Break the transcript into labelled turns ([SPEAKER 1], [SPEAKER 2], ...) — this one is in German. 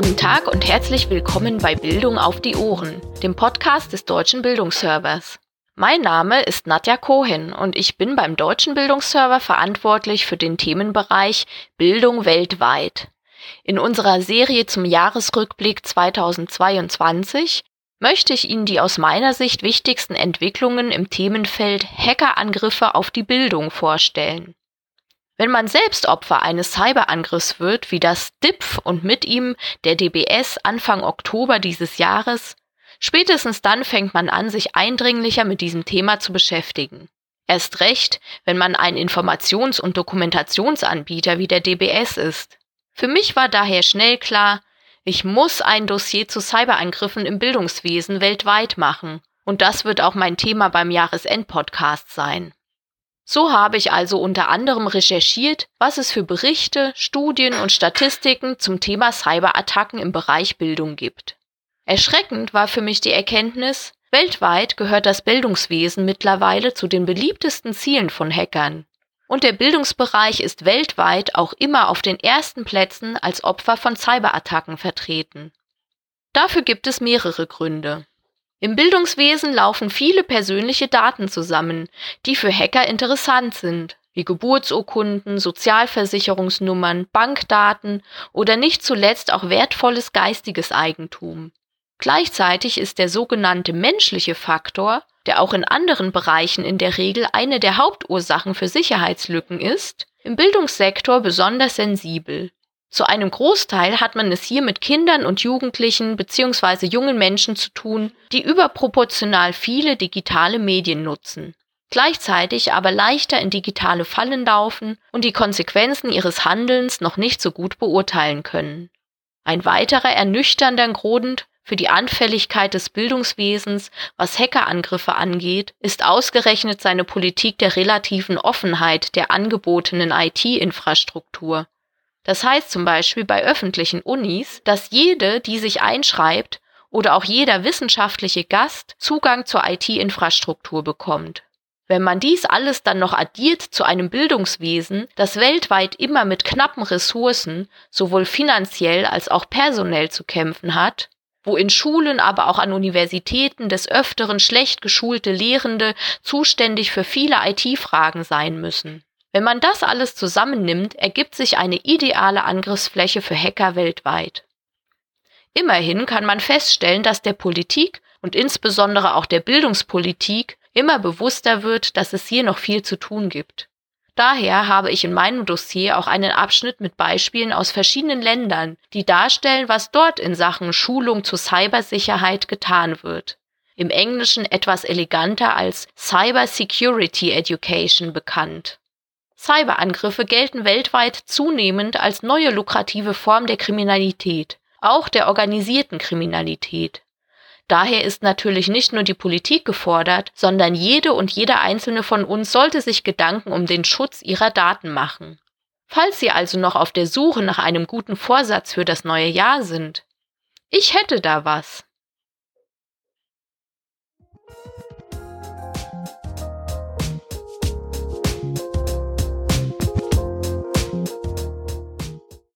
[SPEAKER 1] Guten Tag und herzlich willkommen bei Bildung auf die Ohren, dem Podcast des Deutschen Bildungsservers. Mein Name ist Nadja Cohen und ich bin beim Deutschen Bildungsserver verantwortlich für den Themenbereich Bildung weltweit. In unserer Serie zum Jahresrückblick 2022 möchte ich Ihnen die aus meiner Sicht wichtigsten Entwicklungen im Themenfeld Hackerangriffe auf die Bildung vorstellen. Wenn man selbst Opfer eines Cyberangriffs wird, wie das DIPF und mit ihm der DBS Anfang Oktober dieses Jahres, spätestens dann fängt man an, sich eindringlicher mit diesem Thema zu beschäftigen. Erst recht, wenn man ein Informations- und Dokumentationsanbieter wie der DBS ist. Für mich war daher schnell klar, ich muss ein Dossier zu Cyberangriffen im Bildungswesen weltweit machen. Und das wird auch mein Thema beim Jahresend-Podcast sein. So habe ich also unter anderem recherchiert, was es für Berichte, Studien und Statistiken zum Thema Cyberattacken im Bereich Bildung gibt. Erschreckend war für mich die Erkenntnis, weltweit gehört das Bildungswesen mittlerweile zu den beliebtesten Zielen von Hackern. Und der Bildungsbereich ist weltweit auch immer auf den ersten Plätzen als Opfer von Cyberattacken vertreten. Dafür gibt es mehrere Gründe. Im Bildungswesen laufen viele persönliche Daten zusammen, die für Hacker interessant sind, wie Geburtsurkunden, Sozialversicherungsnummern, Bankdaten oder nicht zuletzt auch wertvolles geistiges Eigentum. Gleichzeitig ist der sogenannte menschliche Faktor, der auch in anderen Bereichen in der Regel eine der Hauptursachen für Sicherheitslücken ist, im Bildungssektor besonders sensibel. Zu einem Großteil hat man es hier mit Kindern und Jugendlichen bzw. jungen Menschen zu tun, die überproportional viele digitale Medien nutzen, gleichzeitig aber leichter in digitale Fallen laufen und die Konsequenzen ihres Handelns noch nicht so gut beurteilen können. Ein weiterer ernüchternder Grund für die Anfälligkeit des Bildungswesens, was Hackerangriffe angeht, ist ausgerechnet seine Politik der relativen Offenheit der angebotenen IT-Infrastruktur das heißt zum Beispiel bei öffentlichen Unis, dass jede, die sich einschreibt, oder auch jeder wissenschaftliche Gast Zugang zur IT-Infrastruktur bekommt. Wenn man dies alles dann noch addiert zu einem Bildungswesen, das weltweit immer mit knappen Ressourcen, sowohl finanziell als auch personell zu kämpfen hat, wo in Schulen, aber auch an Universitäten des Öfteren schlecht geschulte Lehrende zuständig für viele IT-Fragen sein müssen. Wenn man das alles zusammennimmt, ergibt sich eine ideale Angriffsfläche für Hacker weltweit. Immerhin kann man feststellen, dass der Politik und insbesondere auch der Bildungspolitik immer bewusster wird, dass es hier noch viel zu tun gibt. Daher habe ich in meinem Dossier auch einen Abschnitt mit Beispielen aus verschiedenen Ländern, die darstellen, was dort in Sachen Schulung zur Cybersicherheit getan wird. Im Englischen etwas eleganter als Cyber Security Education bekannt. Cyberangriffe gelten weltweit zunehmend als neue lukrative Form der Kriminalität, auch der organisierten Kriminalität. Daher ist natürlich nicht nur die Politik gefordert, sondern jede und jeder einzelne von uns sollte sich Gedanken um den Schutz ihrer Daten machen. Falls Sie also noch auf der Suche nach einem guten Vorsatz für das neue Jahr sind, ich hätte da was.